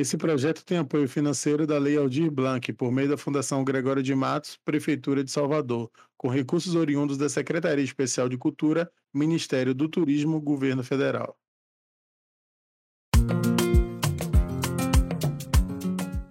Esse projeto tem apoio financeiro da Lei Aldir Blanc, por meio da Fundação Gregório de Matos, Prefeitura de Salvador, com recursos oriundos da Secretaria Especial de Cultura, Ministério do Turismo, Governo Federal.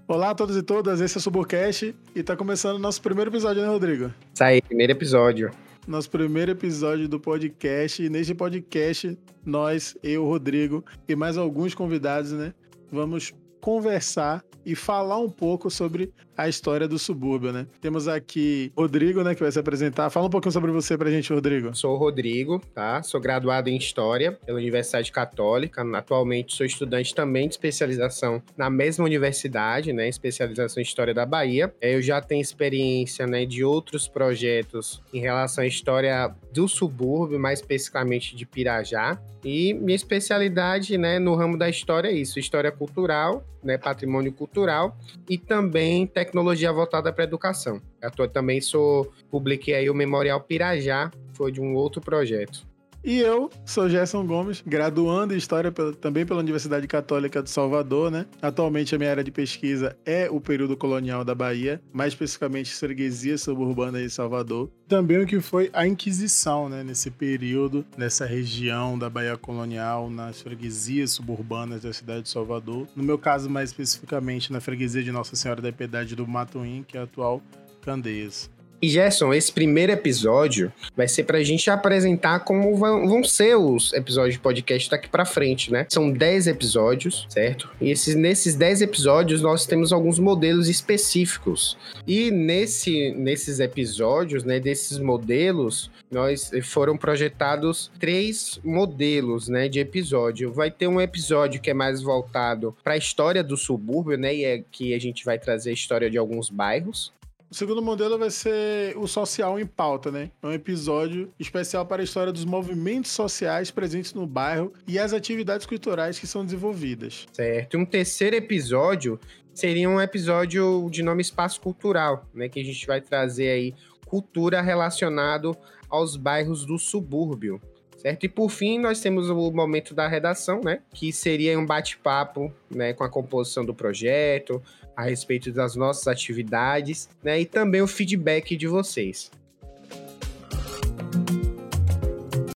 Olá a todos e todas, esse é o Suburcast e está começando o nosso primeiro episódio, né, Rodrigo? Isso aí, primeiro episódio. Nosso primeiro episódio do podcast. E neste podcast, nós, eu, Rodrigo e mais alguns convidados, né, vamos conversar e falar um pouco sobre a história do subúrbio, né? Temos aqui Rodrigo, né, que vai se apresentar. Fala um pouquinho sobre você pra gente, Rodrigo. Sou o Rodrigo, tá? Sou graduado em História pela Universidade Católica. Atualmente sou estudante também de especialização na mesma universidade, né? Especialização em História da Bahia. Eu já tenho experiência, né, de outros projetos em relação à história do subúrbio, mais especificamente de Pirajá. E minha especialidade, né, no ramo da história é isso, história cultural, né, patrimônio cultural e também tecnologia voltada para educação. Eu também sou publiquei aí o Memorial Pirajá, foi de um outro projeto. E eu sou Gerson Gomes, graduando em História também pela Universidade Católica de Salvador, né? Atualmente a minha área de pesquisa é o período colonial da Bahia, mais especificamente freguesia suburbana de Salvador. Também o que foi a Inquisição, né? Nesse período, nessa região da Bahia colonial, nas freguesias suburbanas da cidade de Salvador. No meu caso, mais especificamente na freguesia de Nossa Senhora da Piedade do Matuim, que é a atual Candeias. E Gerson, esse primeiro episódio vai ser pra gente apresentar como vão, ser os episódios de podcast daqui pra frente, né? São 10 episódios, certo? E esses, nesses 10 episódios nós temos alguns modelos específicos. E nesse, nesses episódios, né, desses modelos, nós foram projetados três modelos, né, de episódio. Vai ter um episódio que é mais voltado para a história do subúrbio, né, e é que a gente vai trazer a história de alguns bairros. O segundo modelo vai ser o social em pauta, né? É um episódio especial para a história dos movimentos sociais presentes no bairro e as atividades culturais que são desenvolvidas. Certo. Um terceiro episódio seria um episódio de nome Espaço Cultural, né? Que a gente vai trazer aí cultura relacionado aos bairros do subúrbio. Certo? E por fim, nós temos o momento da redação, né? Que seria um bate-papo né, com a composição do projeto, a respeito das nossas atividades, né? E também o feedback de vocês.